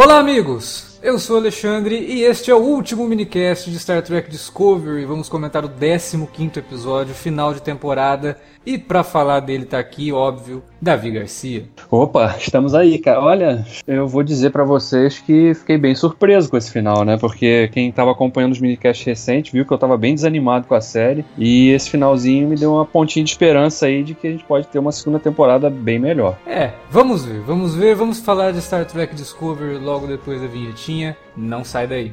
Olá, amigos! Eu sou Alexandre e este é o último minicast de Star Trek Discovery. Vamos comentar o 15 episódio, final de temporada. E para falar dele tá aqui, óbvio, Davi Garcia. Opa, estamos aí, cara. Olha, eu vou dizer para vocês que fiquei bem surpreso com esse final, né? Porque quem tava acompanhando os minicasts recentes viu que eu tava bem desanimado com a série. E esse finalzinho me deu uma pontinha de esperança aí de que a gente pode ter uma segunda temporada bem melhor. É, vamos ver, vamos ver, vamos falar de Star Trek Discovery logo depois da vinhetinha não sai daí.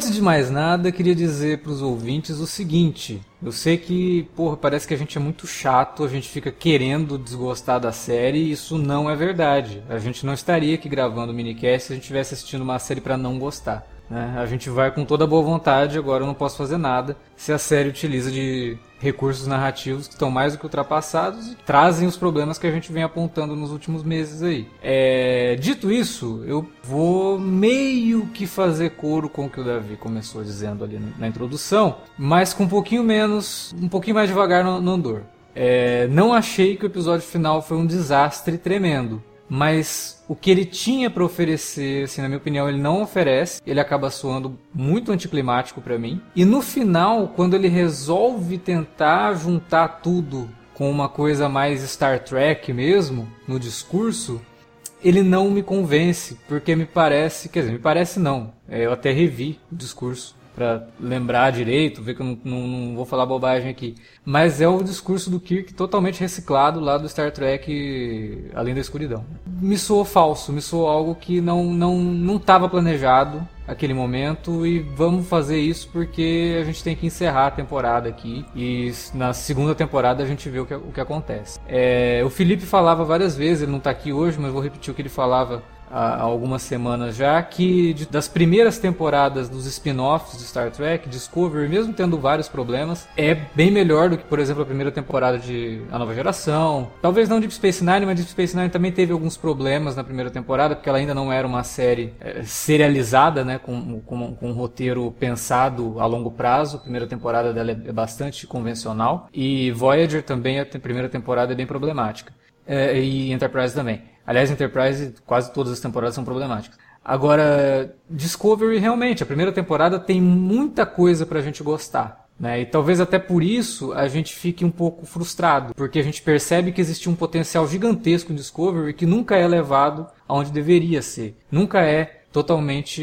Antes de mais nada, queria dizer para os ouvintes o seguinte: eu sei que, porra, parece que a gente é muito chato, a gente fica querendo desgostar da série, e isso não é verdade. A gente não estaria aqui gravando o minicast se a gente estivesse assistindo uma série para não gostar. Né? A gente vai com toda boa vontade, agora eu não posso fazer nada se a série utiliza de recursos narrativos que estão mais do que ultrapassados e trazem os problemas que a gente vem apontando nos últimos meses aí. É, dito isso, eu vou meio que fazer coro com o que o Davi começou dizendo ali na introdução, mas com um pouquinho menos, um pouquinho mais devagar no, no andor. É, não achei que o episódio final foi um desastre tremendo mas o que ele tinha para oferecer, assim, na minha opinião, ele não oferece. Ele acaba soando muito anticlimático para mim. E no final, quando ele resolve tentar juntar tudo com uma coisa mais Star Trek mesmo, no discurso, ele não me convence, porque me parece, quer dizer, me parece não. É, eu até revi o discurso para lembrar direito, ver que eu não, não, não, vou falar bobagem aqui. Mas é o discurso do Kirk totalmente reciclado lá do Star Trek Além da Escuridão. Me soou falso, me soou algo que não não não estava planejado aquele momento e vamos fazer isso porque a gente tem que encerrar a temporada aqui e na segunda temporada a gente vê o que, o que acontece. É, o Felipe falava várias vezes, ele não está aqui hoje, mas vou repetir o que ele falava há algumas semanas já, que das primeiras temporadas dos spin-offs de Star Trek, Discovery, mesmo tendo vários problemas, é bem melhor do que, por exemplo, a primeira temporada de A Nova Geração. Talvez não Deep Space Nine, mas Deep Space Nine também teve alguns problemas na primeira temporada, porque ela ainda não era uma série é, serializada, né, com, com, com, um roteiro pensado a longo prazo. A primeira temporada dela é, é bastante convencional. E Voyager também, a primeira temporada é bem problemática. É, e Enterprise também. Aliás, Enterprise, quase todas as temporadas são problemáticas. Agora, Discovery, realmente, a primeira temporada tem muita coisa pra gente gostar. Né? E talvez até por isso a gente fique um pouco frustrado, porque a gente percebe que existe um potencial gigantesco em Discovery que nunca é levado aonde deveria ser. Nunca é totalmente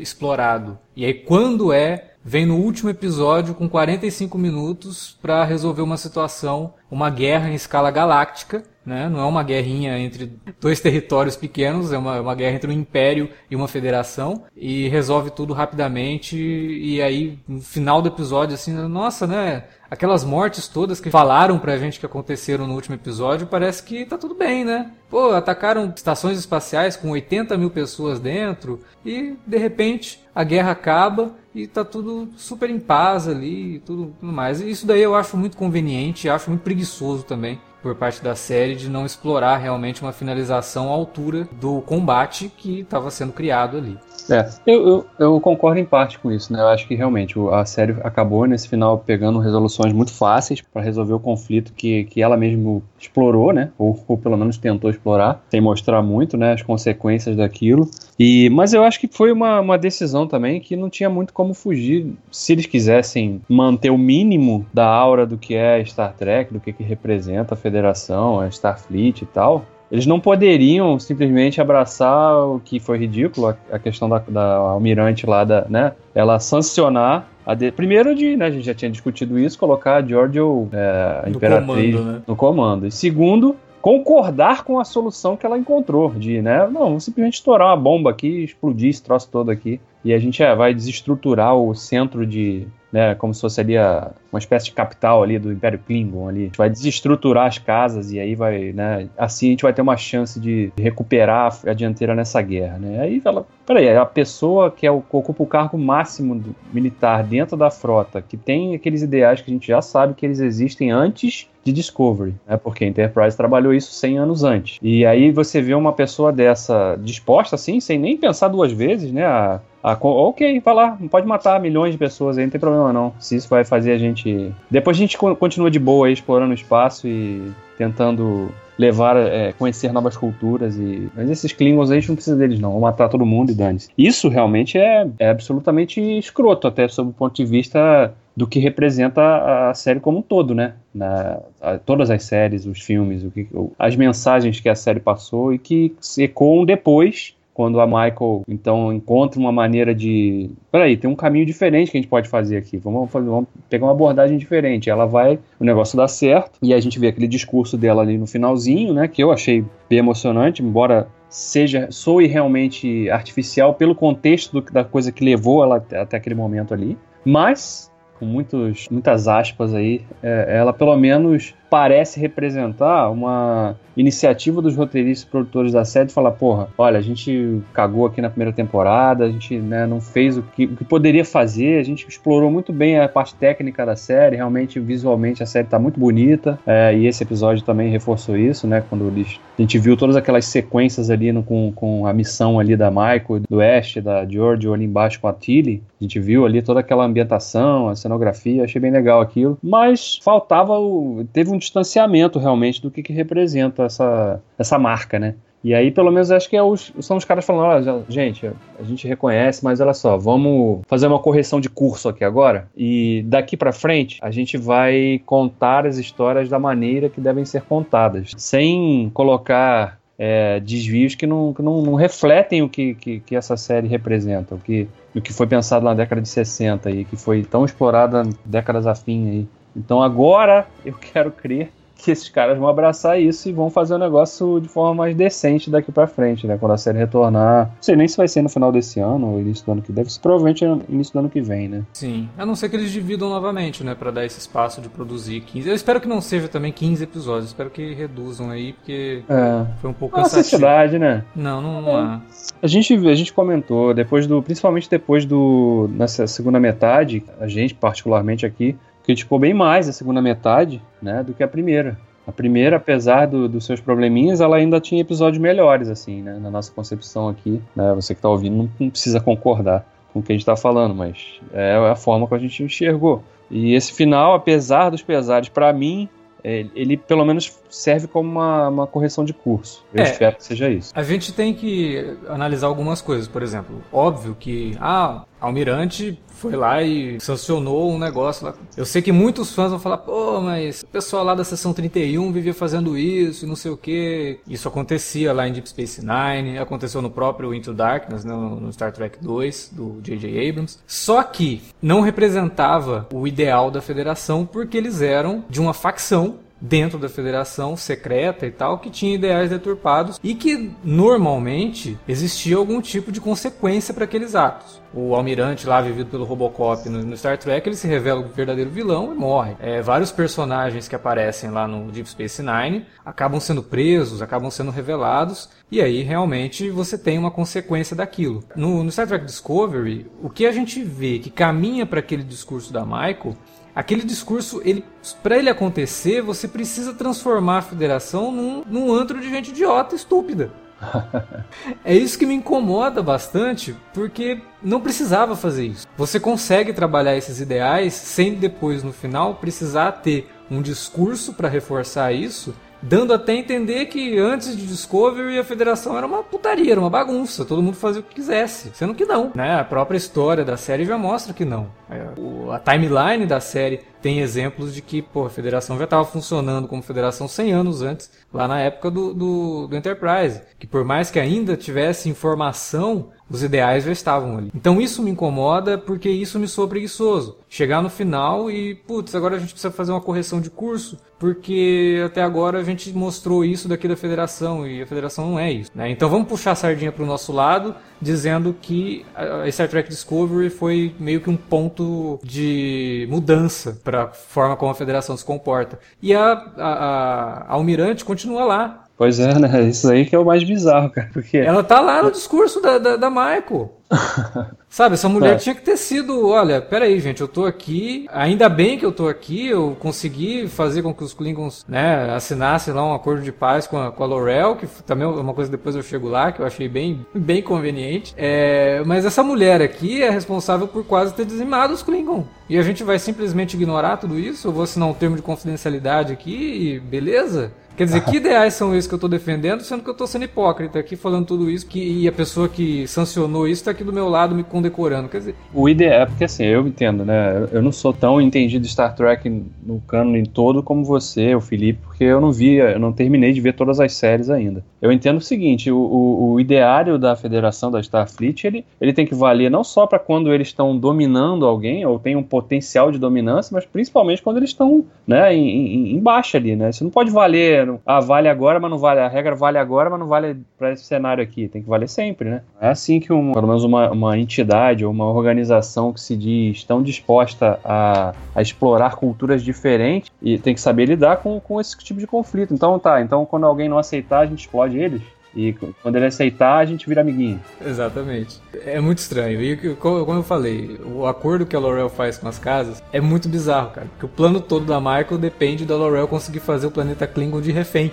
explorado. E aí, quando é, vem no último episódio com 45 minutos para resolver uma situação, uma guerra em escala galáctica, né? Não é uma guerrinha entre dois territórios pequenos, é uma, uma guerra entre um império e uma federação e resolve tudo rapidamente e aí no final do episódio assim, nossa, né? Aquelas mortes todas que falaram pra gente que aconteceram no último episódio, parece que tá tudo bem, né? Pô, atacaram estações espaciais com 80 mil pessoas dentro e de repente a guerra acaba e tá tudo super em paz ali e tudo, tudo mais. E isso daí eu acho muito conveniente, acho muito preguiçoso também por parte da série de não explorar realmente uma finalização à altura do combate que estava sendo criado ali. É, eu, eu, eu, concordo em parte com isso, né? Eu acho que realmente a série acabou nesse final pegando resoluções muito fáceis para resolver o conflito que, que ela mesmo explorou, né? Ou, ou pelo menos tentou explorar, sem mostrar muito, né? As consequências daquilo. E, mas eu acho que foi uma, uma decisão também que não tinha muito como fugir. Se eles quisessem manter o mínimo da aura do que é Star Trek, do que, que representa a Federação, a Starfleet e tal, eles não poderiam simplesmente abraçar o que foi ridículo, a, questão da, da almirante lá, da, né? Ela sancionar a de... Primeiro de, né, a gente já tinha discutido isso, colocar a Giorgio, é, a imperatriz, comando, né? no comando. E segundo, concordar com a solução que ela encontrou, de, né, não, simplesmente estourar uma bomba aqui, explodir esse troço todo aqui, e a gente é, vai desestruturar o centro de, né, como se fosse ali a, uma espécie de capital ali do Império Klingon ali. A gente vai desestruturar as casas e aí vai, né, assim a gente vai ter uma chance de recuperar a dianteira nessa guerra, né. Aí ela, peraí, a pessoa que, é o, que ocupa o cargo máximo do, militar dentro da frota, que tem aqueles ideais que a gente já sabe que eles existem antes de Discovery, né? Porque a Enterprise trabalhou isso 100 anos antes. E aí você vê uma pessoa dessa disposta assim, sem nem pensar duas vezes, né, a ok, vai lá, pode matar milhões de pessoas aí, não tem problema não. Se isso vai fazer a gente. Depois a gente continua de boa aí, explorando o espaço e tentando levar, é, conhecer novas culturas e. Mas esses Klingons aí a gente não precisa deles, não. Vão matar todo mundo e dane-se. Isso realmente é, é absolutamente escroto, até sob o ponto de vista do que representa a série como um todo, né? Na, a, todas as séries, os filmes, o que, as mensagens que a série passou e que se ecoam depois quando a Michael então encontra uma maneira de, peraí, tem um caminho diferente que a gente pode fazer aqui. Vamos, fazer, vamos pegar uma abordagem diferente. Ela vai, o negócio dá certo e a gente vê aquele discurso dela ali no finalzinho, né, que eu achei bem emocionante, embora seja soe realmente artificial pelo contexto do, da coisa que levou ela até aquele momento ali. Mas com muitos, muitas aspas aí, é, ela pelo menos parece representar uma iniciativa dos roteiristas e produtores da série de falar, porra, olha, a gente cagou aqui na primeira temporada, a gente né, não fez o que, o que, poderia fazer, a gente explorou muito bem a parte técnica da série, realmente, visualmente, a série está muito bonita, é, e esse episódio também reforçou isso, né, quando eles, a gente viu todas aquelas sequências ali no, com, com a missão ali da Michael, do Ash, da George, ali embaixo com a Tilly, a gente viu ali toda aquela ambientação, a cenografia, achei bem legal aquilo, mas faltava o, teve um um distanciamento realmente do que, que representa essa, essa marca, né? E aí, pelo menos, acho que é os, são os caras falando: gente, a gente reconhece, mas olha só, vamos fazer uma correção de curso aqui agora. E daqui para frente, a gente vai contar as histórias da maneira que devem ser contadas, sem colocar é, desvios que, não, que não, não refletem o que, que, que, essa série representa, o que, o que foi pensado na década de 60 e que foi tão explorada décadas afim aí. Então agora eu quero crer que esses caras vão abraçar isso e vão fazer o negócio de forma mais decente daqui para frente, né? Quando a série retornar. Não sei nem se vai ser no final desse ano ou início do ano que deve ser provavelmente no início do ano que vem, né? Sim. A não ser que eles dividam novamente, né? Pra dar esse espaço de produzir 15. Eu espero que não seja também 15 episódios. Eu espero que reduzam aí, porque é. foi um pouco é cansativo. necessidade, né? Não, não, não é. há. A gente, a gente comentou, depois do. Principalmente depois do. Nessa segunda metade, a gente, particularmente aqui, criticou bem mais a segunda metade, né, do que a primeira. A primeira, apesar do, dos seus probleminhas, ela ainda tinha episódios melhores, assim, né, na nossa concepção aqui. Né, você que está ouvindo não, não, precisa concordar com o que a gente está falando, mas é a forma que a gente enxergou. E esse final, apesar dos pesares, para mim, é, ele pelo menos serve como uma, uma correção de curso. Eu é, espero que seja isso. A gente tem que analisar algumas coisas, por exemplo, óbvio que ah, Almirante foi lá e sancionou um negócio lá. Eu sei que muitos fãs vão falar, pô, mas o pessoal lá da sessão 31 vivia fazendo isso e não sei o que. Isso acontecia lá em Deep Space Nine, aconteceu no próprio Into Darkness, né, no Star Trek 2, do J.J. Abrams. Só que não representava o ideal da federação porque eles eram de uma facção dentro da federação secreta e tal, que tinha ideais deturpados e que normalmente existia algum tipo de consequência para aqueles atos. O almirante lá, vivido pelo Robocop no, no, Star Trek, ele se revela o verdadeiro vilão e morre. É, vários personagens que aparecem lá no Deep Space Nine acabam sendo presos, acabam sendo revelados, e aí realmente você tem uma consequência daquilo. No, no Star Trek Discovery, o que a gente vê que caminha para aquele discurso da Michael aquele discurso, ele, para ele acontecer, você precisa transformar a federação num, num antro de gente idiota, estúpida. é isso que me incomoda bastante, porque não precisava fazer isso. Você consegue trabalhar esses ideais sem depois, no final, precisar ter um discurso para reforçar isso dando até entender que antes de Discovery a federação era uma putaria, era uma bagunça, todo mundo fazia o que quisesse, sendo que não, né? A própria história da série já mostra que não. É, a timeline da série tem exemplos de que pô, a federação já estava funcionando como federação 100 anos antes, lá na época do, do, do Enterprise, que por mais que ainda tivesse informação os ideais já estavam ali. Então isso me incomoda porque isso me soa preguiçoso. Chegar no final e, putz, agora a gente precisa fazer uma correção de curso, porque até agora a gente mostrou isso daqui da federação e a federação não é isso. Né? Então vamos puxar a sardinha para o nosso lado, dizendo que a Star Trek Discovery foi meio que um ponto de mudança para a forma como a federação se comporta. E a, a, a Almirante continua lá, Pois é, né? Isso aí que é o mais bizarro, cara. Porque... Ela tá lá no discurso da, da, da Michael. Sabe, essa mulher é. tinha que ter sido, olha, peraí, gente, eu tô aqui, ainda bem que eu tô aqui, eu consegui fazer com que os Klingons, né, assinassem lá um acordo de paz com a, com a Laurel, que também é uma coisa depois eu chego lá, que eu achei bem, bem conveniente. É, mas essa mulher aqui é responsável por quase ter dizimado os Klingons. E a gente vai simplesmente ignorar tudo isso? Eu vou assinar um termo de confidencialidade aqui e beleza? Quer dizer, que ideais são esses que eu estou defendendo, sendo que eu estou sendo hipócrita aqui falando tudo isso que, e a pessoa que sancionou isso está aqui do meu lado me condecorando. Quer dizer. O ideal é porque assim, eu entendo, né? Eu não sou tão entendido de Star Trek no cânone todo como você, o Felipe, porque eu não vi, eu não terminei de ver todas as séries ainda. Eu entendo o seguinte: o, o, o ideário da federação da Starfleet ele, ele tem que valer não só para quando eles estão dominando alguém, ou tem um potencial de dominância, mas principalmente quando eles estão né, em, em, em baixa ali, né? Você não pode valer ah, vale agora, mas não vale. A regra vale agora, mas não vale para esse cenário aqui. Tem que valer sempre, né? É assim que, um, pelo menos, uma, uma entidade ou uma organização que se diz tão disposta a, a explorar culturas diferentes e tem que saber lidar com, com esse tipo de conflito. Então, tá. Então, quando alguém não aceitar, a gente explode eles. E quando ele aceitar, a gente vira amiguinho. Exatamente. É muito estranho. E como eu falei, o acordo que a Laurel faz com as casas é muito bizarro, cara. Porque o plano todo da Michael depende da Laurel conseguir fazer o planeta Klingon de refém.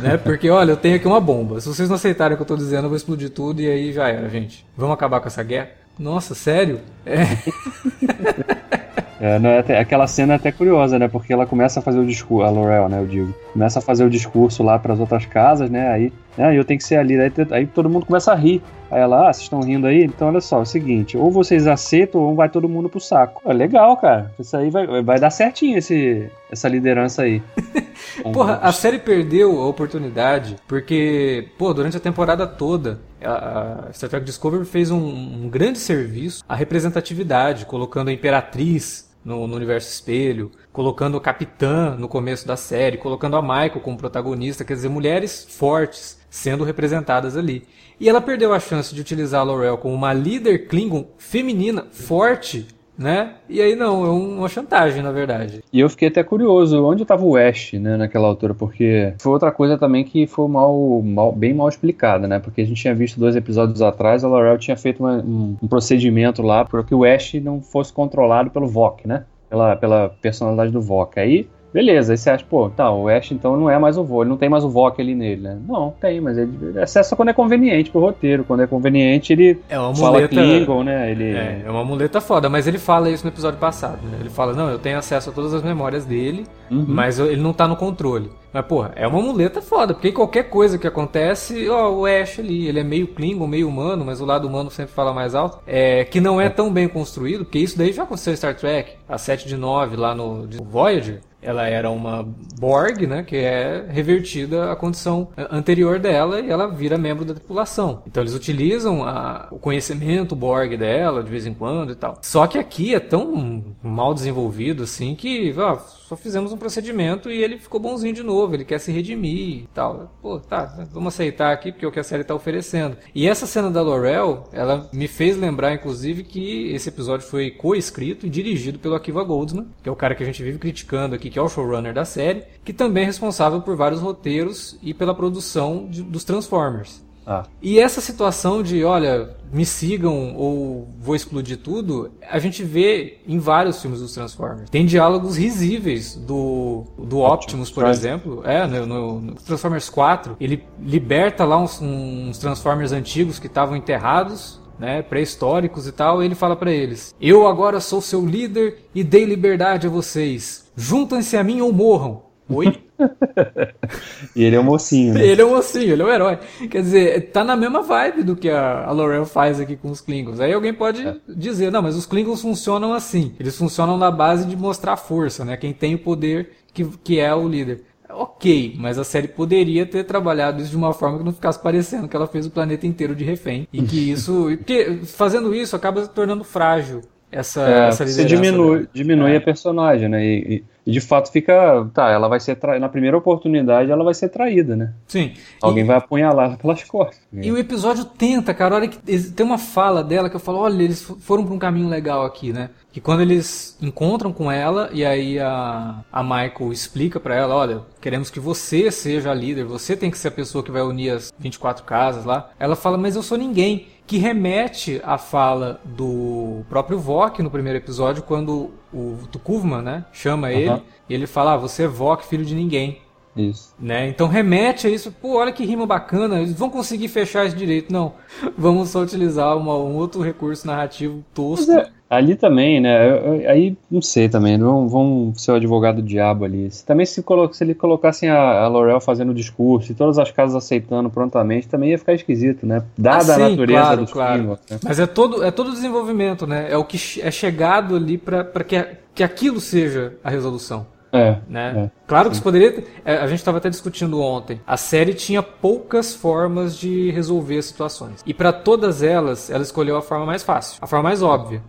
né? Porque, olha, eu tenho aqui uma bomba. Se vocês não aceitarem o que eu tô dizendo, eu vou explodir tudo e aí já era, gente. Vamos acabar com essa guerra? Nossa, sério? É. É, é, aquela cena é até curiosa, né? Porque ela começa a fazer o discurso, a Laurel, né? Eu digo, começa a fazer o discurso lá para as outras casas, né? Aí, né, eu tenho que ser ali. Aí, aí todo mundo começa a rir. Aí ela, ah, vocês estão rindo aí? Então olha só, é o seguinte, ou vocês aceitam ou vai todo mundo pro saco. É legal, cara. Isso aí vai, vai dar certinho esse, essa liderança aí. Porra, a série perdeu a oportunidade porque, pô, durante a temporada toda, a, Star Trek Discovery fez um, um grande serviço à representatividade, colocando a Imperatriz no, no, universo espelho, colocando a Capitã no começo da série, colocando a Michael como protagonista, quer dizer, mulheres fortes sendo representadas ali. E ela perdeu a chance de utilizar a Laurel como uma líder Klingon feminina, forte, né? E aí não, é uma chantagem, na verdade. E eu fiquei até curioso, onde estava o Ash, né, naquela altura, porque foi outra coisa também que foi mal, mal, bem mal explicada, né? Porque a gente tinha visto dois episódios atrás, a Laurel tinha feito uma, um, um, procedimento lá para que o Ash não fosse controlado pelo Vok, né? Pela, pela personalidade do Vok. Aí Beleza, aí você acha, pô, tá, o Ash então não é mais o ele não tem mais o Vok ali nele, né? Não, tem, mas ele acessa quando é conveniente pro roteiro. Quando é conveniente, ele é uma fala muleta, Klingon, né? Ele... É, é uma muleta foda, mas ele fala isso no episódio passado, né? Ele fala, não, eu tenho acesso a todas as memórias dele, uhum. mas ele não tá no controle. Mas, porra, é uma muleta foda, porque qualquer coisa que acontece, ó, o Ash ali, ele é meio Klingon, meio humano, mas o lado humano sempre fala mais alto, é, que não é tão bem construído, porque isso daí já aconteceu em Star Trek, a 7 de 9 lá no Voyager, ela era uma Borg, né, que é revertida à condição anterior dela e ela vira membro da tripulação. Então eles utilizam a, o conhecimento Borg dela de vez em quando e tal. Só que aqui é tão mal desenvolvido assim que ó, só fizemos um procedimento e ele ficou bonzinho de novo, ele quer se redimir e tal. Pô, tá, vamos aceitar aqui porque é o que a série está oferecendo. E essa cena da Laurel, ela me fez lembrar inclusive que esse episódio foi co-escrito e dirigido pelo Akiva Goldsman, que é o cara que a gente vive criticando aqui que é o showrunner da série, que também é responsável por vários roteiros e pela produção de, dos Transformers. Ah. E essa situação de, olha, me sigam ou vou explodir tudo, a gente vê em vários filmes dos Transformers. Tem diálogos risíveis do, do Optimus, por exemplo. É, no, no- no Transformers 4, ele liberta lá uns, uns Transformers antigos que estavam enterrados. Né, pré-históricos e tal, ele fala pra eles: Eu agora sou seu líder e dei liberdade a vocês. Juntem-se a mim ou morram. Oi? E ele é um mocinho, né? Ele é o mocinho, ele é o herói. Quer dizer, tá na mesma vibe do que a, a Laurel faz aqui com os Klingons. Aí alguém pode dizer, não, mas os Klingons funcionam assim. Eles funcionam na base de mostrar força, né? Quem tem o poder que, que é o líder. Ok, mas a série poderia ter trabalhado isso de uma forma que não ficasse parecendo que ela fez o planeta inteiro de refém. E que isso. Porque fazendo isso acaba se tornando frágil essa, É, essa você diminui, dela. diminui É. a personagem, né? E, e- e de fato fica. Tá, ela vai ser traída. Na primeira oportunidade, ela vai ser traída, né? Sim. Alguém vai apunhalar ela pelas costas. E o episódio tenta, cara. Olha que tem uma fala dela que eu falo, olha, eles foram pra um caminho legal aqui, né? Que quando eles encontram com ela e aí a, a Michael explica pra ela, olha, queremos que você seja a líder, você tem que ser a pessoa que vai unir as 24 casas lá. Ela fala, mas eu sou ninguém. Que remete à fala do próprio Vok no primeiro episódio, quando o Tukuvman, né, chama ele, Aham. e ele fala, ah, você é Vok, filho de ninguém. Isso. Né? Então remete a isso, pô, olha que rima bacana, eles vão conseguir fechar isso direito. Não, vamos só utilizar uma- um outro recurso narrativo tosco. Mas é, ali também, né? Aí não sei também, vão, vão ser o advogado do diabo ali. Se, também se, colo, se ele colocassem a, a Laurel fazendo o discurso e todas as casas aceitando prontamente, também ia ficar esquisito, né? Dada Ah, sim, a natureza claro, dos claro. Klingons, né? Mas é todo, é todo o desenvolvimento, né? É o que é chegado ali para que, que aquilo seja a resolução. É, Né? É, claro que isso poderia. ter- é, A gente estava até discutindo ontem. A série tinha poucas formas de resolver as situações. E para todas elas, ela escolheu a forma mais fácil, a forma mais óbvia.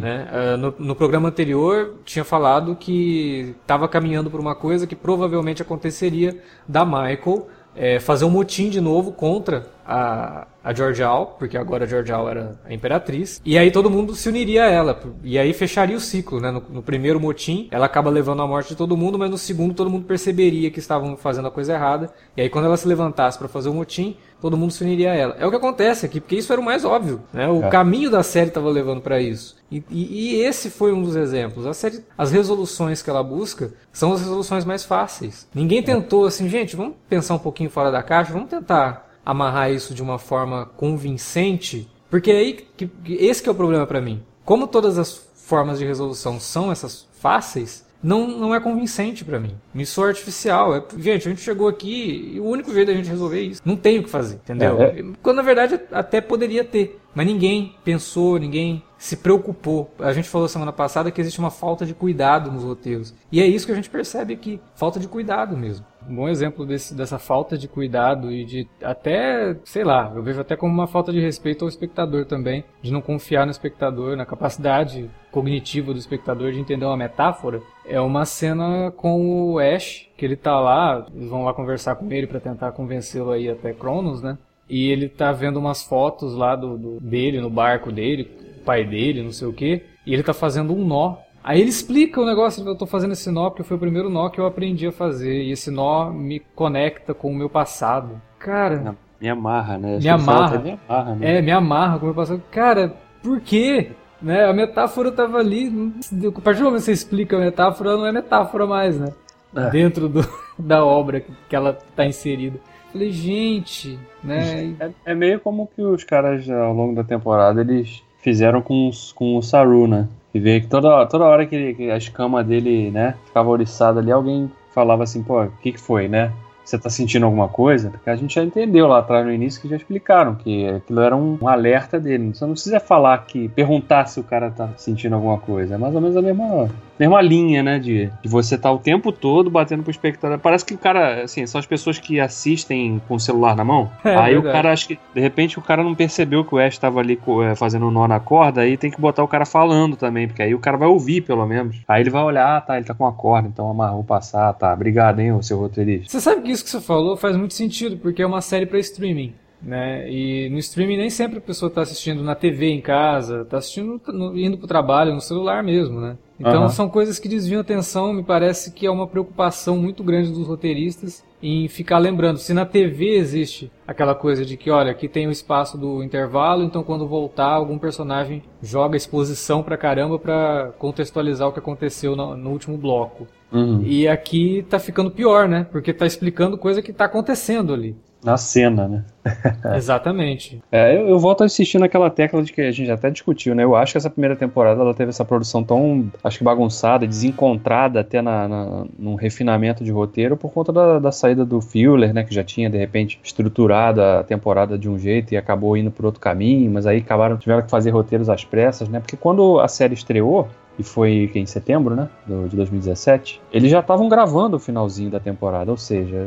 Né? Ah, no, no programa anterior, tinha falado que estava caminhando por uma coisa que provavelmente aconteceria da Michael eh, fazer um motim de novo contra a, a Georgial, porque agora a Georgial era a imperatriz, e aí todo mundo se uniria a ela, e aí fecharia o ciclo, né? No, no primeiro motim, ela acaba levando a morte de todo mundo, mas no segundo todo mundo perceberia que estavam fazendo a coisa errada, e aí quando ela se levantasse para fazer o motim, todo mundo se uniria a ela. É o que acontece aqui, porque isso era o mais óbvio, né? O É. caminho da série estava levando para isso. E, e- e esse foi um dos exemplos. A série, as resoluções que ela busca são as resoluções mais fáceis. Ninguém tentou assim, gente, vamos pensar um pouquinho fora da caixa, vamos tentar amarrar isso de uma forma convincente, porque é aí que, que esse que é o problema para mim. Como todas as formas de resolução são essas fáceis, não, não é convincente pra mim. Me soa artificial. É, gente, a gente chegou aqui e o único jeito da gente resolver é isso. Não tem o que fazer, entendeu? É, é. Quando na verdade até poderia ter. Mas ninguém pensou, ninguém se preocupou. A gente falou semana passada que existe uma falta de cuidado nos roteiros. E é isso que a gente percebe aqui. Falta de cuidado mesmo. Um bom exemplo desse, dessa falta de cuidado e de até, sei lá, eu vejo até como uma falta de respeito ao espectador também, de não confiar no espectador, na capacidade cognitiva do espectador de entender uma metáfora. É uma cena com o Ash, que ele tá lá, eles vão lá conversar com ele para tentar convencê-lo aí até Cronos, né? E ele tá vendo umas fotos lá do, do- dele, no barco dele, pai dele, não sei o que, e ele tá fazendo um nó. Aí ele explica o negócio, eu tô fazendo esse nó porque foi o primeiro nó que eu aprendi a fazer, e esse nó me conecta com o meu passado. Cara, Me amarra, né? Me amarra. Me amarra, né? é, me amarra com o meu passado. Cara, por quê? Né? A metáfora tava ali. não- A partir do momento que você explica a metáfora, não é metáfora mais, né? É. Dentro do, da obra que- ela tá inserida. Falei, gente, né? É, é meio como que os caras ao longo da temporada eles fizeram com, com o Saru, né? E vê que toda, toda hora que, ele- que a escama dele, né, ficava oriçada ali, alguém falava assim, pô, o que que foi, né? Você tá sentindo alguma coisa? Porque a gente já entendeu lá atrás no início que já explicaram que aquilo era um, um alerta dele. Você não precisa falar que, perguntar se o cara tá sentindo alguma coisa. É mais ou menos a mesma, mesma linha, né? De, de você tá o tempo todo batendo pro espectador. Parece que o cara, assim, são as pessoas que assistem com o celular na mão. É aí o cara, acho que, de repente, o cara não percebeu que o Ash tava ali é, fazendo um nó na corda, aí tem que botar o cara falando também, porque aí o cara vai ouvir, pelo menos. Aí ele vai olhar, ah, tá, ele tá com a corda, então amarrou passar, tá. Obrigado, hein, o seu roteirista. Você sabe que isso que você falou faz muito sentido, porque é uma série para streaming. Né? E no streaming nem sempre a pessoa está assistindo na TV em casa, está assistindo no- indo para o trabalho, no celular mesmo, né? Então Aham. são coisas que desviam a atenção, me parece que é uma preocupação muito grande dos roteiristas em ficar lembrando. Se na TV existe aquela coisa de que, olha, aqui tem o espaço do intervalo, então quando voltar, algum personagem joga exposição pra caramba pra contextualizar o que aconteceu no, no último bloco. Uhum. E aqui tá ficando pior, né? Porque tá explicando coisa que tá acontecendo ali. Na cena, né? Exatamente. É, eu, eu volto a insistir naquela tecla de que a gente até discutiu, né? Eu acho que essa primeira temporada ela teve essa produção tão, acho que bagunçada, desencontrada até na, na, num refinamento de roteiro por conta da, da saída do Fuller, né? Que já tinha, de repente, estruturado a temporada de um jeito e acabou indo por outro caminho, mas aí acabaram, tiveram que fazer roteiros às pressas, né? Porque quando a série estreou, e foi em setembro, né, de 2017, eles já estavam gravando o finalzinho da temporada, ou seja,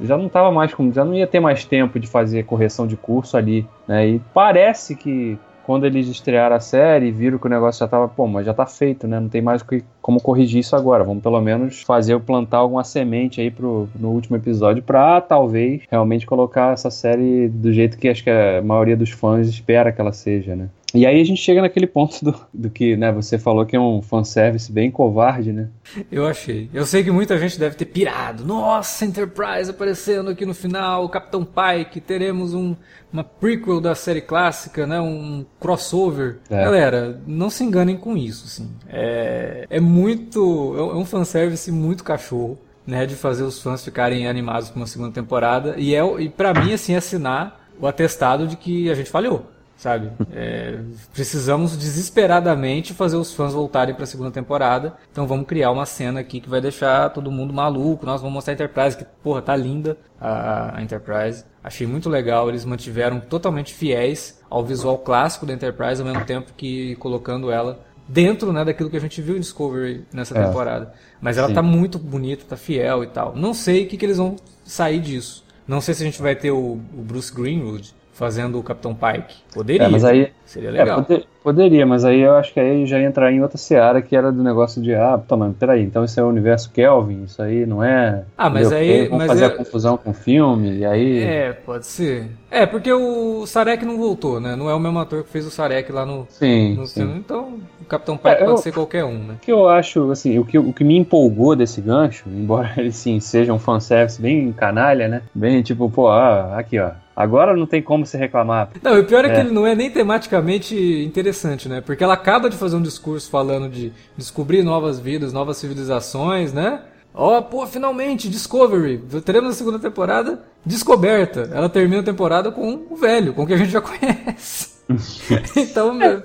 já, não tava mais como, já não ia ter mais tempo de fazer correção de curso ali, né? E parece que quando eles estrearam a série, viram que o negócio já tava, pô, mas já tá feito, né? Não tem mais que, como corrigir isso agora. Vamos pelo menos fazer plantar alguma semente aí pro, no último episódio pra talvez realmente colocar essa série do jeito que acho que a maioria dos fãs espera que ela seja, né? E aí a gente chega naquele ponto do, do que, né, você falou que é um fanservice bem covarde, né? Eu achei. Eu sei que muita gente deve ter pirado. Nossa, Enterprise aparecendo aqui no final, Capitão Pike, teremos um, uma prequel da série clássica, né, um crossover. É. Galera, não se enganem com isso, assim. É, é muito... É um fanservice muito cachorro. Né, de fazer os fãs ficarem animados com uma segunda temporada e é e para mim assim assinar o atestado de que a gente falhou sabe? É, precisamos desesperadamente fazer os fãs voltarem para a segunda temporada. Então vamos criar uma cena aqui que vai deixar todo mundo maluco. Nós vamos mostrar a Enterprise que, porra, tá linda a, a Enterprise. Achei muito legal, eles mantiveram totalmente fiéis ao visual clássico da Enterprise ao mesmo tempo que colocando ela dentro né, daquilo que a gente viu em Discovery nessa É. temporada. Mas ela Sim. tá muito bonita, tá fiel e tal. Não sei o que, que eles vão sair disso. Não sei se a gente vai ter o, o Bruce Greenwood fazendo o Capitão Pike. Poderia. É, mas aí. Seria É, legal. poder- poderia, mas aí eu acho que aí já ia entrar em outra seara que era do negócio de, ah, toma, peraí, então isso é o universo Kelvin, isso aí não é. Ah, mas aí- Vamos mas fazer é- a confusão com o filme, e aí. É, pode ser. É, porque o Sarek não voltou, né? Não é o mesmo ator que fez o Sarek lá no, Sim, no sim. filme. Então, o Capitão Pike É, eu- pode ser qualquer um, né? O que eu acho, assim, o que, o que me empolgou desse gancho, embora ele sim seja um fanservice bem canalha, né? Bem tipo, pô, ah, aqui ó. Agora não tem como se reclamar. Não, e o pior é, que É. ele não é nem tematicamente interessante, né? Porque ela acaba de fazer um discurso falando de descobrir novas vidas, novas civilizações, né? Ó, pô, finalmente, Discovery. Teremos a segunda temporada descoberta. Ela termina a temporada com o velho, com o que a gente já conhece. então, meu,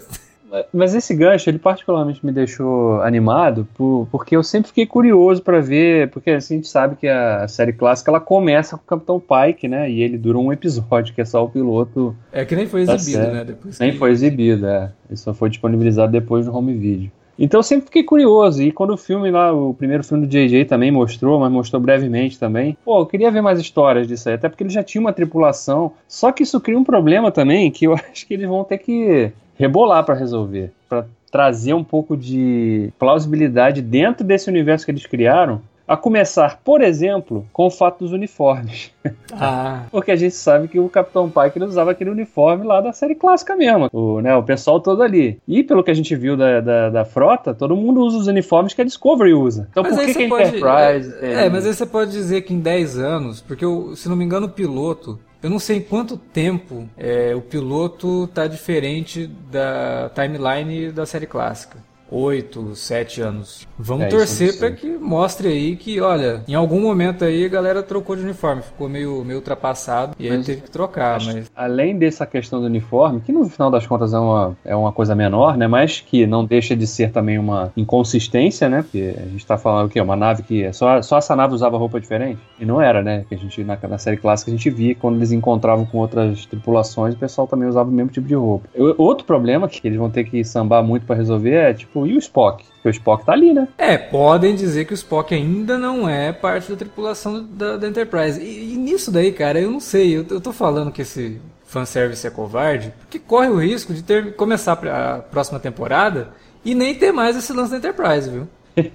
Mas esse gancho, ele particularmente me deixou animado, por- porque eu sempre fiquei curioso pra ver, porque assim, a gente sabe que a série clássica ela começa com o Capitão Pike, né? E ele dura um episódio, que é só o piloto, é que nem foi exibido, né? Depois nem que- foi exibido, é. Ele só foi disponibilizado depois no home video. Então eu sempre fiquei curioso, e quando o filme lá, o primeiro filme do JJ também mostrou, mas mostrou brevemente também, pô, eu queria ver mais histórias disso aí, até porque ele já tinha uma tripulação, só que isso cria um problema também, que eu acho que eles vão ter que rebolar pra resolver, Pra trazer um pouco de plausibilidade dentro desse universo que eles criaram, a começar, por exemplo, com o fato dos uniformes. Ah, Porque a gente sabe que o Capitão Pike usava aquele uniforme lá da série clássica mesmo. O, né, o pessoal todo ali. E pelo que a gente viu da, da, da frota, todo mundo usa os uniformes que a Discovery usa. Então Mas por que, que a pode- Enterprise. É, mas aí você pode dizer que em 10 anos, porque eu, se não me engano o piloto, eu não sei em quanto tempo é, o piloto tá diferente da timeline da série clássica. 8, 7 anos. Vamos É, eu torcer para que mostre aí que, olha, em algum momento aí a galera trocou de uniforme, ficou meio, meio ultrapassado e aí Mas- teve que trocar, mas Além dessa questão do uniforme, que no final das contas é uma, é uma coisa menor, né? Mas que não deixa de ser também uma inconsistência, né? Porque a gente tá falando o quê? Uma nave que é só, só essa nave usava roupa diferente? E não era, né? Que a gente, na, na série clássica, a gente via quando eles encontravam com outras tripulações, o pessoal também usava o mesmo tipo de roupa. O- Outro problema que eles vão ter que sambar muito pra resolver é, tipo, e o Spock? Porque o Spock tá ali, né? É, podem dizer que o Spock ainda não é parte da tripulação da, da Enterprise. E, e nisso daí, cara, eu não sei. Eu, eu tô falando que esse fanservice é covarde, porque corre o risco de ter começar a próxima temporada e nem ter mais esse lance da Enterprise, viu?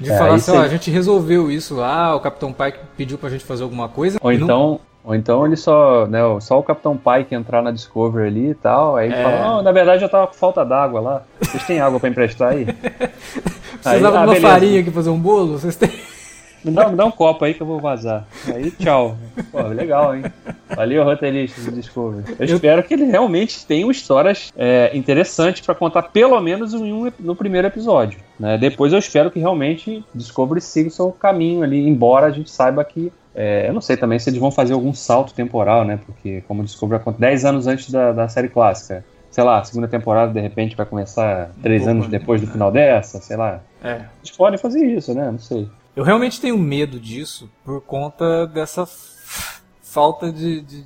De É, falar assim, ó, a gente resolveu isso lá, o Capitão Pike pediu pra gente fazer alguma coisa. Ou não- então, ou então ele só, né, só o Capitão Pike entrar na Discovery ali e tal, aí ele É. fala, não, na verdade eu tava com falta d'água lá. Vocês têm água pra emprestar aí? Precisava Aí, ah, de uma farinha aqui fazer um bolo? Vocês têm. Me dá, me dá um copo aí que eu vou vazar. Aí, tchau. Pô, legal, hein? Valeu, roteirista do Discovery. Eu, eu, espero que ele realmente tenha histórias é, interessantes para contar, pelo menos um, no primeiro episódio. Né? Depois eu espero que realmente Discovery siga o seu caminho ali, embora a gente saiba que é, eu não sei também se eles vão fazer algum salto temporal, né? Porque, como Discovery acontece 10 anos antes da, da série clássica. Sei lá, a segunda temporada de repente vai começar 3 anos depois do final dessa, sei lá. É. Eles podem fazer isso, né? Não sei. Eu realmente tenho medo disso por conta dessa falta de, de,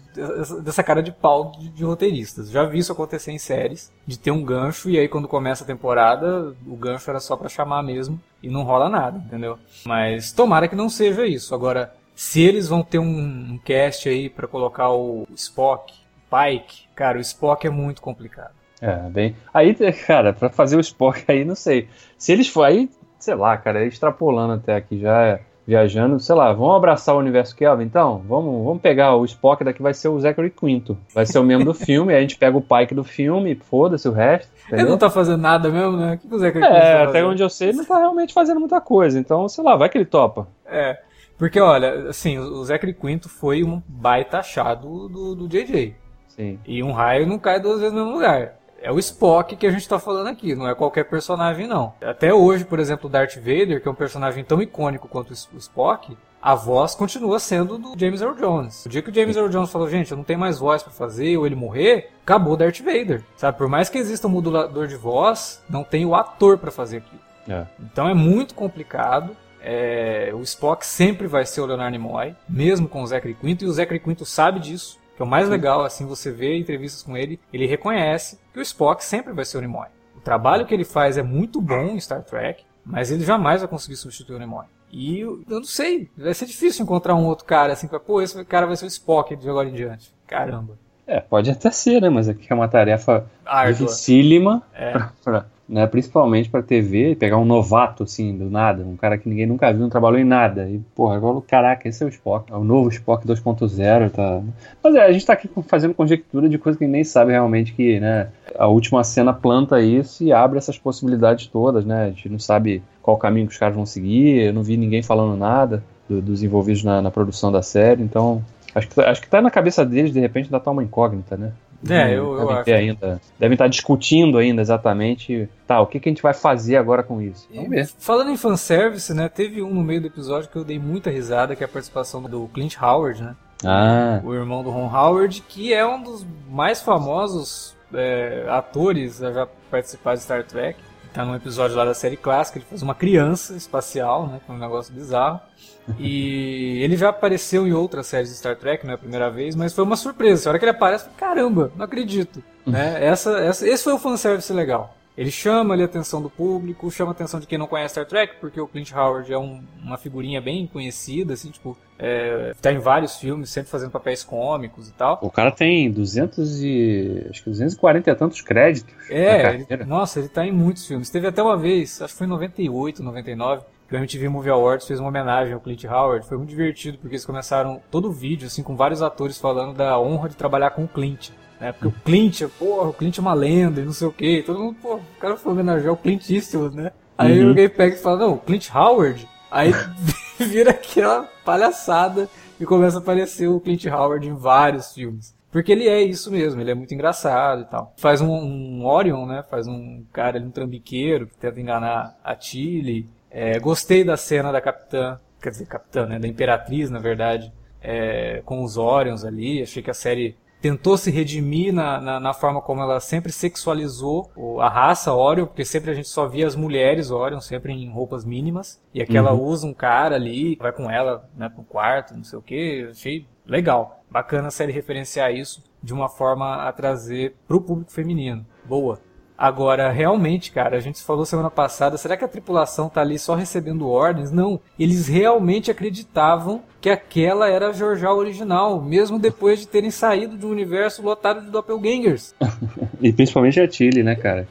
dessa cara de pau de, de, roteiristas. Já vi isso acontecer em séries, de ter um gancho e aí quando começa a temporada, o gancho era só para chamar mesmo e não rola nada, entendeu? Mas tomara que não seja isso. Agora, se eles vão ter um, um cast aí para colocar o Spock, o Pike, cara, o Spock é muito complicado. É, bem. Aí, cara, para fazer o Spock aí, não sei. Se eles for aí, sei lá, cara, extrapolando até aqui já é viajando, sei lá, vamos abraçar o universo Kelvin então? Vamos, vamos pegar o Spock daqui vai ser o Zachary Quinto. Vai ser o membro do filme, aí a gente pega o Pike do filme, foda-se o resto. Entendeu? Ele não tá fazendo nada mesmo, né? O que, o Zachary Quinto É, tá até onde eu sei, ele não tá realmente fazendo muita coisa. Então, sei lá, vai que ele topa. É. Porque, olha, assim, o Zachary Quinto foi um baita achado do, do JJ. Sim. E um raio não cai duas vezes no mesmo lugar é o Spock que a gente tá falando aqui, não é qualquer personagem, não. Até hoje, por exemplo, o Darth Vader, que é um personagem tão icônico quanto o Spock, a voz continua sendo do James Earl Jones. O dia que o James Earl Jones falou, gente, eu não tenho mais voz para fazer, ou ele morrer, acabou o Darth Vader. Sabe, por mais que exista um modulador de voz, não tem o ator para fazer aquilo. É. Então é muito complicado. É, o Spock sempre vai ser o Leonard Nimoy, mesmo com o Zachary Quinto, e o Zachary Quinto sabe disso que é o mais legal, assim, você vê entrevistas com ele, ele reconhece que o Spock sempre vai ser o Nimoy. O trabalho que ele faz é muito bom em Star Trek, mas ele jamais vai conseguir substituir o Nimoy. E eu não sei, vai ser difícil encontrar um outro cara assim, que vai, pô, esse cara vai ser o Spock de agora em diante. Caramba. É, pode até ser, né? Mas aqui é uma tarefa Árdua. dificílima é. pra, pra, né, principalmente para TV, pegar um novato assim, do nada, um cara que ninguém nunca viu, não trabalhou em nada. E, porra, agora, caraca, esse é o Spock, é o novo Spock 2.0, tá. Mas é, a gente tá aqui fazendo conjectura de coisa que nem sabe realmente que, né, a última cena planta isso e abre essas possibilidades todas, né? A gente não sabe qual caminho que os caras vão seguir, eu não vi ninguém falando nada do, dos envolvidos na, na, produção da série, então. Acho que, acho que tá na cabeça deles, de repente, ainda tá uma incógnita, né? É, eu, eu acho. Ainda, devem estar discutindo ainda exatamente, tá, o que, que a gente vai fazer agora com isso. Vamos ver. Falando em fanservice, né, teve um no meio do episódio que eu dei muita risada, que é a participação do Clint Howard, né? Ah. O irmão do Ron Howard, que é um dos mais famosos é, atores a já participar de Star Trek. Tá num episódio lá da série clássica, ele faz uma criança espacial, né? Que é um negócio bizarro. E ele já apareceu em outras séries de Star Trek, não é a primeira vez, mas foi uma surpresa. A hora que ele aparece, caramba, não acredito. né? essa, essa, esse foi o fanservice legal. Ele chama ali a atenção do público, chama a atenção de quem não conhece Star Trek, porque o Clint Howard é um, uma figurinha bem conhecida, assim, tipo, é, tá em vários filmes, sempre fazendo papéis cômicos e tal. O cara tem 200 e... acho que 240 e tantos créditos É, ele, nossa, ele tá em muitos filmes. Teve até uma vez, acho que foi em 98, 99, que o MTV Movie Awards fez uma homenagem ao Clint Howard. Foi muito divertido, porque eles começaram todo o vídeo, assim, com vários atores falando da honra de trabalhar com o Clint. Né? Porque o Clint, porra, o Clint é uma lenda e não sei o que. Todo mundo, pô, o cara foi homenagear o Clint Eastwood, né? Aí uhum. alguém pega e fala, não, Clint Howard. Aí vira aquela palhaçada e começa a aparecer o Clint Howard em vários filmes. Porque ele é isso mesmo, ele é muito engraçado e tal. Faz um, um Orion, né? Faz um cara, um trambiqueiro que tenta enganar a Tilly. É, gostei da cena da capitã, quer dizer, capitã, né? Da Imperatriz, na verdade, é, com os Orions ali. Achei que a série tentou se redimir na, na, na, forma como ela sempre sexualizou a raça Orion, porque sempre a gente só via as mulheres Orion, sempre em roupas mínimas, e aqui uhum. ela usa um cara ali, vai com ela né, pro quarto, não sei o que, achei legal. Bacana a série referenciar isso de uma forma a trazer pro público feminino. Boa. Agora, realmente, cara, a gente falou semana passada, será que a tripulação tá ali só recebendo ordens? Não, eles realmente acreditavam que aquela era a Georgial original, mesmo depois de terem saído de um universo lotado de doppelgangers. e principalmente a Tilly, né, cara?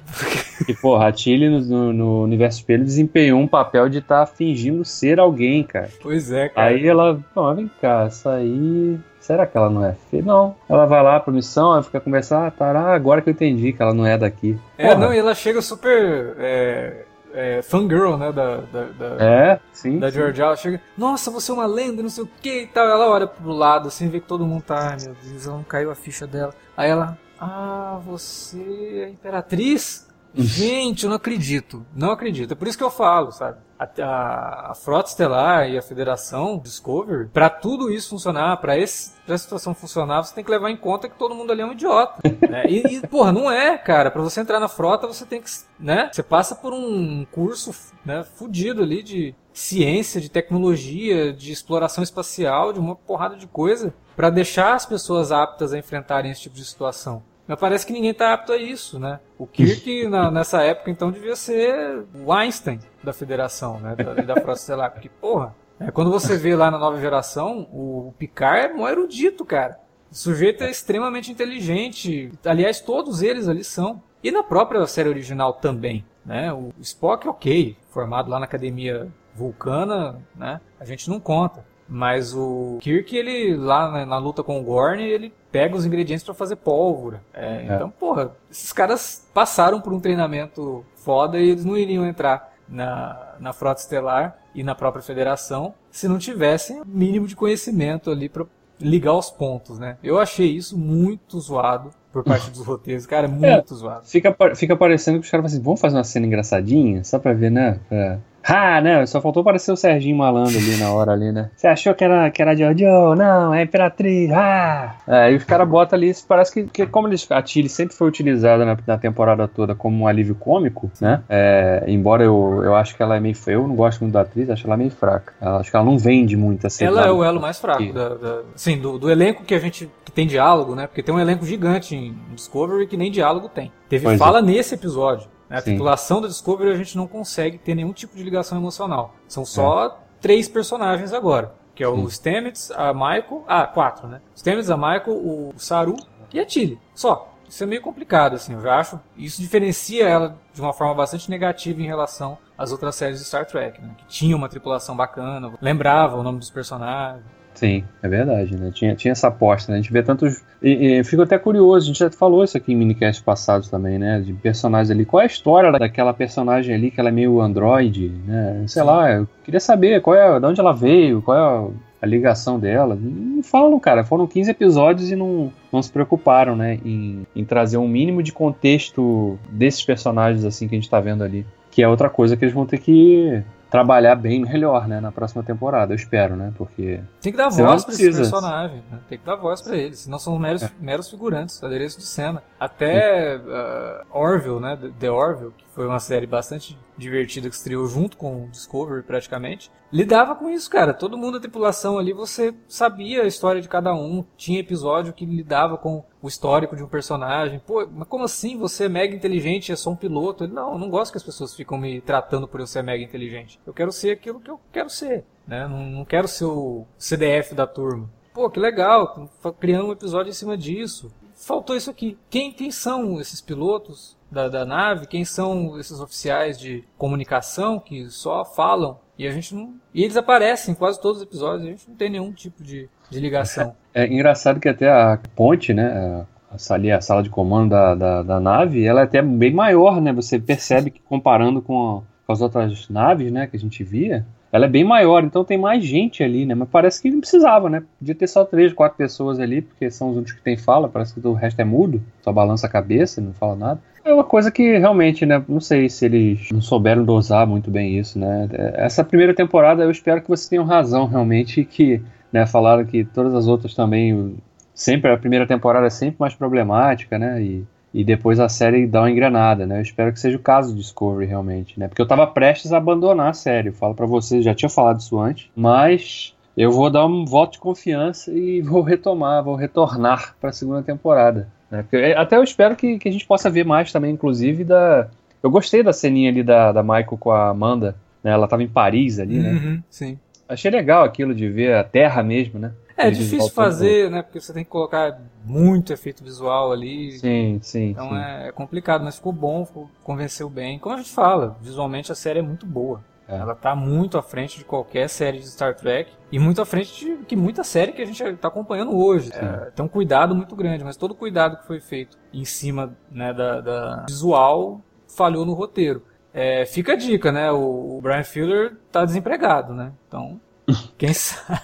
e, porra, a Tilly no, no universo espelho desempenhou um papel de estar tá fingindo ser alguém, cara. Pois é, cara. Aí ela, ó, vem cá, essa aí será que ela não é feia? Não. Ela vai lá pra missão, ela fica conversando, ah, ah, agora que eu entendi que ela não é daqui. É, Porra. não, e ela chega super. É, é, fangirl, né? Da, da, da, é, sim. Da Georgia. Ela chega, nossa, você é uma lenda, não sei o que e tal. Ela olha pro lado, assim, vê que todo mundo tá, ai meu Deus, ela não caiu a ficha dela. Aí ela, ah, você é imperatriz? Gente, eu não acredito. Não acredito. É por isso que eu falo, sabe? A, a, a Frota Estelar e a Federação Discovery, para tudo isso funcionar, para essa situação funcionar, você tem que levar em conta que todo mundo ali é um idiota. né? e, e, porra, não é, cara. Para você entrar na frota, você tem que. né? Você passa por um curso né, fudido ali de ciência, de tecnologia, de exploração espacial, de uma porrada de coisa, para deixar as pessoas aptas a enfrentarem esse tipo de situação. Mas parece que ninguém está apto a isso, né? O Kirk, na, nessa época, então, devia ser o Einstein da federação, né? Da, da Frota Estelar. Porque, porra, é, quando você vê lá na nova geração, o Picard é mó erudito, cara. O sujeito é extremamente inteligente. Aliás, todos eles ali são. E na própria série original também, né? O Spock, ok, formado lá na Academia Vulcana, né? A gente não conta. Mas o Kirk, ele lá na, na luta com o Gorn, ele pega os ingredientes para fazer pólvora. É, é. Então, porra, esses caras passaram por um treinamento foda e eles não iriam entrar na, na Frota Estelar e na própria Federação se não tivessem o mínimo de conhecimento ali para ligar os pontos, né? Eu achei isso muito zoado por parte dos roteiros, cara, é muito é, zoado. Fica, fica parecendo que os caras falam assim, vamos fazer uma cena engraçadinha, só pra ver, né? Pra ah, né? Só faltou aparecer o Serginho Malandro ali na hora ali, né? Você achou que era, que era Jojo? Não, é Imperatriz. Ah! É, e os caras botam ali, parece que, que como eles, a Tilly sempre foi utilizada na, na, temporada toda como um alívio cômico, né? É, embora eu, eu acho que ela é meio. Eu não gosto muito da atriz, acho ela meio fraca. Ela, acho que ela não vende muito assim. Ela é o elo mais fraco, da, da, sim, do, do elenco que a gente. que tem diálogo, né? Porque tem um elenco gigante em Discovery que nem diálogo tem. Teve pois fala é. nesse episódio. Né? A Sim. tripulação da Discovery a gente não consegue ter nenhum tipo de ligação emocional. São só é. três personagens agora. Que é o Sim. Stamets, a Michael... Ah, quatro, né? Stamets, a Michael, o Saru e a Tilly. Só. Isso é meio complicado, assim, eu já acho. Isso diferencia ela de uma forma bastante negativa em relação às outras séries de Star Trek, né? Que tinha uma tripulação bacana, lembrava o nome dos personagens. Sim, é verdade, né? Tinha, tinha essa aposta, né? A gente vê tantos. E, e, fico até curioso, a gente já falou isso aqui em minicast passados também, né? De personagens ali. Qual é a história daquela personagem ali que ela é meio androide, né? Sei Sim. lá, eu queria saber qual é, de onde ela veio, qual é a ligação dela. Não falam, cara. Foram 15 episódios e não, não se preocuparam, né? Em, em trazer um mínimo de contexto desses personagens, assim, que a gente tá vendo ali. Que é outra coisa que eles vão ter que trabalhar bem melhor, né, na próxima temporada, eu espero, né, porque... Tem que dar voz pra esses personagens, né? tem que dar voz pra eles, senão são meros, é. meros figurantes, adereço de cena. Até uh, Orville, né, The Orville, que foi uma série bastante divertida que estreou junto com o Discovery praticamente, lidava com isso, cara. Todo mundo da tripulação ali, você sabia a história de cada um, tinha episódio que lidava com o histórico de um personagem. Pô, mas como assim você é mega inteligente e é só um piloto? Ele, não, eu não gosto que as pessoas ficam me tratando por eu ser mega inteligente. Eu quero ser aquilo que eu quero ser, né? Não, não quero ser o CDF da turma. Pô, que legal, criando um episódio em cima disso. Faltou isso aqui. Quem, quem são esses pilotos? Da, da nave, quem são esses oficiais de comunicação que só falam e a gente não. E eles aparecem em quase todos os episódios, a gente não tem nenhum tipo de, de ligação. É, engraçado que até a ponte, né? A, ali, a sala de comando da, da, da, nave, ela é até bem maior, né? Você percebe que comparando com, a, com as outras naves, né, que a gente via, ela é bem maior, então tem mais gente ali, né? Mas parece que não precisava, né? Podia ter só três, quatro pessoas ali, porque são os únicos que tem fala, parece que o resto é mudo, só balança a cabeça, não fala nada. É uma coisa que realmente, né? Não sei se eles não souberam dosar muito bem isso, né? Essa primeira temporada eu espero que vocês tenham razão, realmente, que né, falaram que todas as outras também. Sempre, a primeira temporada é sempre mais problemática, né? E, e depois a série dá uma engrenada, né? Eu espero que seja o caso do Discovery, realmente, né? Porque eu tava prestes a abandonar a série. Eu falo para vocês, já tinha falado isso antes, mas eu vou dar um voto de confiança e vou retomar, vou retornar para a segunda temporada. Né? É, até eu espero que, que a gente possa ver mais também, inclusive, da. Eu gostei da ceninha ali da, da Michael com a Amanda. Né? Ela tava em Paris ali, né? Uhum, sim. Achei legal aquilo de ver a terra mesmo, né? É, é difícil fazer, né? Porque você tem que colocar muito efeito visual ali. Sim, sim. Então sim. É, é, complicado, mas ficou bom, ficou, convenceu bem. Como a gente fala, visualmente a série é muito boa. É. Ela tá muito à frente de qualquer série de Star Trek e muito à frente de que muita série que a gente está acompanhando hoje. É, tem um cuidado muito grande, mas todo o cuidado que foi feito em cima né, da, da visual falhou no roteiro. é, fica a dica, né? O, o Brian Fuller tá desempregado, né? Então, quem sabe.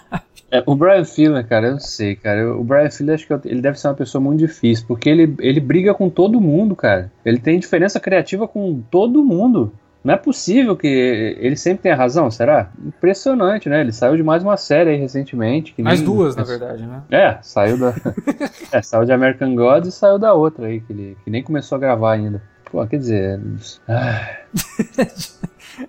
É, o Brian Fuller, cara, eu não sei, cara. O Brian Fuller, acho que ele deve ser uma pessoa muito difícil, porque ele, ele briga com todo mundo, cara. Ele tem diferença criativa com todo mundo. Não é possível que ele sempre tenha razão, será? Impressionante, né? Ele saiu de mais uma série aí recentemente. mais nem... duas, na verdade, né? É, saiu da. é, saiu de American Gods e saiu da outra aí, que ele que nem começou a gravar ainda. Pô, quer dizer.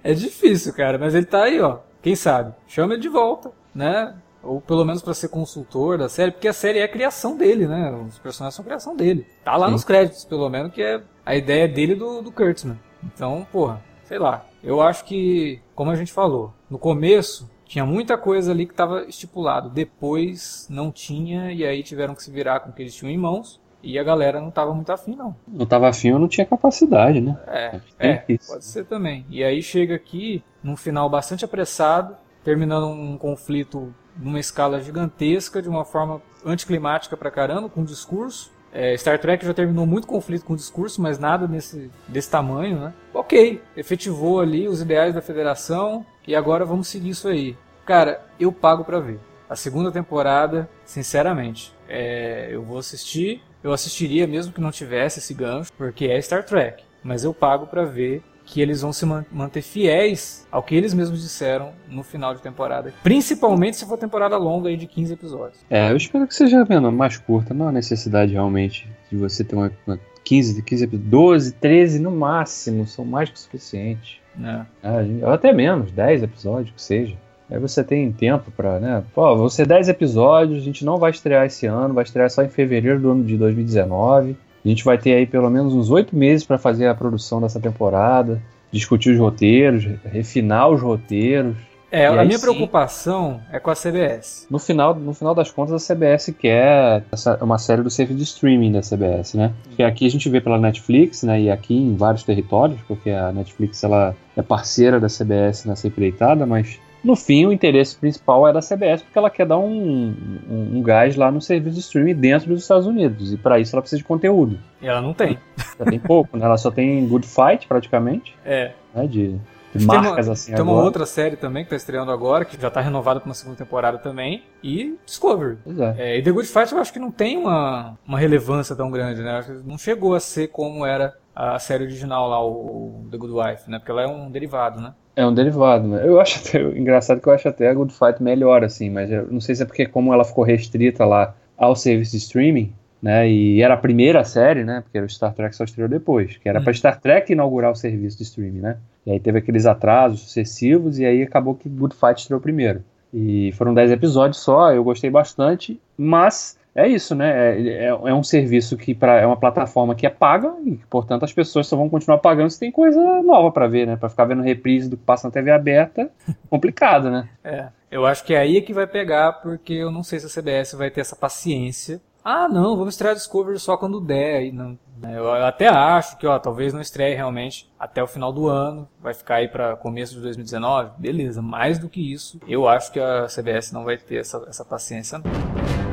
é difícil, cara, mas ele tá aí, ó. Quem sabe? Chama ele de volta, né? Ou pelo menos para ser consultor da série, porque a série é a criação dele, né? Os personagens são a criação dele. Tá lá Sim. nos créditos, pelo menos, que é a ideia dele do, do Kurtzman. Então, porra, sei lá. Eu acho que, como a gente falou, no começo tinha muita coisa ali que estava estipulado. Depois não tinha, e aí tiveram que se virar com o que eles tinham em mãos. E a galera não estava muito afim, não. Não estava afim ou não tinha capacidade, né? É, é, é pode ser também. E aí chega aqui, num final bastante apressado, terminando um conflito numa escala gigantesca, de uma forma anticlimática pra caramba, com um discurso. É, Star Trek já terminou muito conflito com o discurso, mas nada nesse, desse tamanho, né? Ok, efetivou ali os ideais da federação e agora vamos seguir isso aí. Cara, eu pago pra ver. A segunda temporada, sinceramente, é, eu vou assistir. Eu assistiria mesmo que não tivesse esse gancho, porque é Star Trek. Mas eu pago pra ver que eles vão se manter fiéis ao que eles mesmos disseram no final de temporada. Principalmente se for temporada longa aí de 15 episódios. É, eu espero que seja menos, mais curta. Não há necessidade realmente de você ter uma, uma 15, 15 episódios. 12, 13 no máximo. São mais que suficiente. É. É, até menos, 10 episódios que seja. Aí você tem tempo para, né? Pô, vão ser 10 episódios, a gente não vai estrear esse ano, vai estrear só em fevereiro do ano de 2019. A gente vai ter aí pelo menos uns oito meses para fazer a produção dessa temporada, discutir os roteiros, refinar os roteiros. É, a minha sim, preocupação é com a CBS. No final, no final das contas, a CBS quer essa, uma série do serviço de streaming da CBS, né? Que aqui a gente vê pela Netflix, né? E aqui em vários territórios, porque a Netflix ela é parceira da CBS nessa empreitada, mas no fim, o interesse principal é da CBS, porque ela quer dar um, um, um gás lá no serviço de streaming dentro dos Estados Unidos. E para isso ela precisa de conteúdo. E ela não tem. Ela tem pouco, né? Ela só tem Good Fight, praticamente. É. Né? De, de marcas uma, assim Tem agora. uma outra série também que tá estreando agora, que já tá renovada pra uma segunda temporada também. E Discovery. É. é. e The Good Fight eu acho que não tem uma, uma relevância tão grande, né? Acho que não chegou a ser como era a série original lá, o The Good Wife, né? Porque ela é um derivado, né? É um derivado, né? Eu acho até engraçado que eu acho até a Good Fight melhor, assim, mas eu não sei se é porque como ela ficou restrita lá ao serviço de streaming, né? E era a primeira série, né? Porque o Star Trek só estreou depois, que era hum. para Star Trek inaugurar o serviço de streaming, né? E aí teve aqueles atrasos sucessivos e aí acabou que Good Fight estreou primeiro. E foram 10 episódios só, eu gostei bastante, mas é isso, né? É, é, é, um serviço que pra, é uma plataforma que é paga e, portanto, as pessoas só vão continuar pagando se tem coisa nova para ver, né? Para ficar vendo reprise do que passa na TV aberta, complicado, né? É. Eu acho que é aí que vai pegar, porque eu não sei se a CBS vai ter essa paciência. Ah, não, vamos estrear Discovery só quando der. Aí não, eu até acho que, ó, talvez não estreie realmente até o final do ano, vai ficar aí para começo de 2019, beleza. Mais do que isso, eu acho que a CBS não vai ter essa, essa paciência. Não.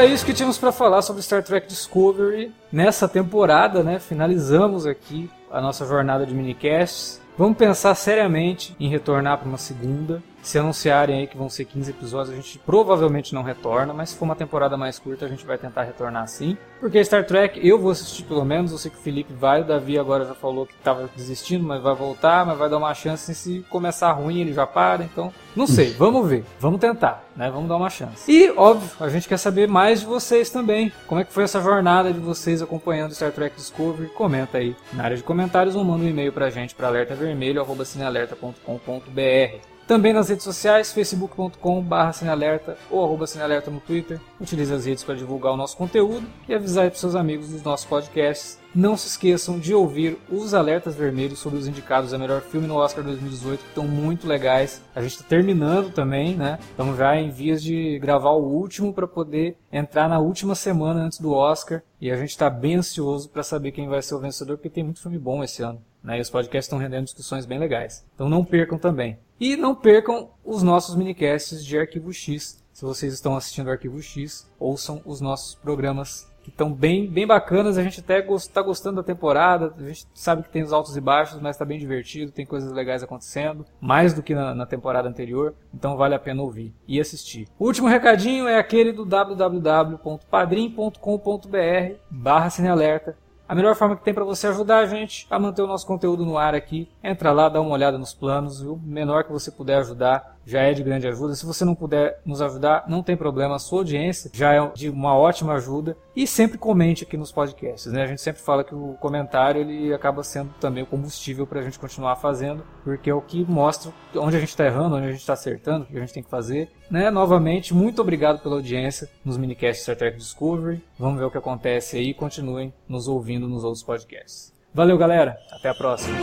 Era isso que tínhamos para falar sobre Star Trek Discovery nessa temporada, né? Finalizamos aqui a nossa jornada de minicasts. Vamos pensar seriamente em retornar para uma segunda. Se anunciarem aí que vão ser 15 episódios, a gente provavelmente não retorna, mas se for uma temporada mais curta, a gente vai tentar retornar sim. Porque Star Trek eu vou assistir pelo menos, eu sei que o Felipe vai, o Davi agora já falou que estava desistindo, mas vai voltar, mas vai dar uma chance se começar ruim ele já para, então não sei, vamos ver, vamos tentar, né? Vamos dar uma chance. E óbvio, a gente quer saber mais de vocês também. Como é que foi essa jornada de vocês acompanhando Star Trek Discovery? Comenta aí na área de comentários ou manda um e-mail pra gente para alertavermelho@cinealerta.com.br. Também nas redes sociais, facebook.com.br ou arroba cinealerta no Twitter. Utilize as redes para divulgar o nosso conteúdo e avisar para seus amigos dos nossos podcasts. Não se esqueçam de ouvir os alertas vermelhos sobre os indicados a melhor filme no Oscar 2018, que estão muito legais. A gente está terminando também, né? Estamos já em vias de gravar o último para poder entrar na última semana antes do Oscar. E a gente está bem ansioso para saber quem vai ser o vencedor, porque tem muito filme bom esse ano. Né? E os podcasts estão rendendo discussões bem legais. Então não percam também. E não percam os nossos minicasts de Arquivo X. Se vocês estão assistindo Arquivo X, ouçam os nossos programas que estão bem, bem bacanas. A gente até está gostando da temporada. A gente sabe que tem os altos e baixos, mas está bem divertido. Tem coisas legais acontecendo, mais do que na, na, temporada anterior. Então vale a pena ouvir e assistir. O último recadinho é aquele do www.padrim.com.br/barra cinealerta a melhor forma que tem para você ajudar a gente a manter o nosso conteúdo no ar aqui, entra lá, dá uma olhada nos planos, o menor que você puder ajudar já é de grande ajuda. Se você não puder nos ajudar, não tem problema, a sua audiência já é de uma ótima ajuda. E sempre comente aqui nos podcasts, né? A gente sempre fala que o comentário ele acaba sendo também o combustível para a gente continuar fazendo, porque é o que mostra onde a gente está errando, onde a gente está acertando, o que a gente tem que fazer. Né? Novamente, muito obrigado pela audiência nos minicasts Star Trek Discovery. Vamos ver o que acontece aí. Continuem nos ouvindo nos outros podcasts. Valeu, galera. Até a próxima.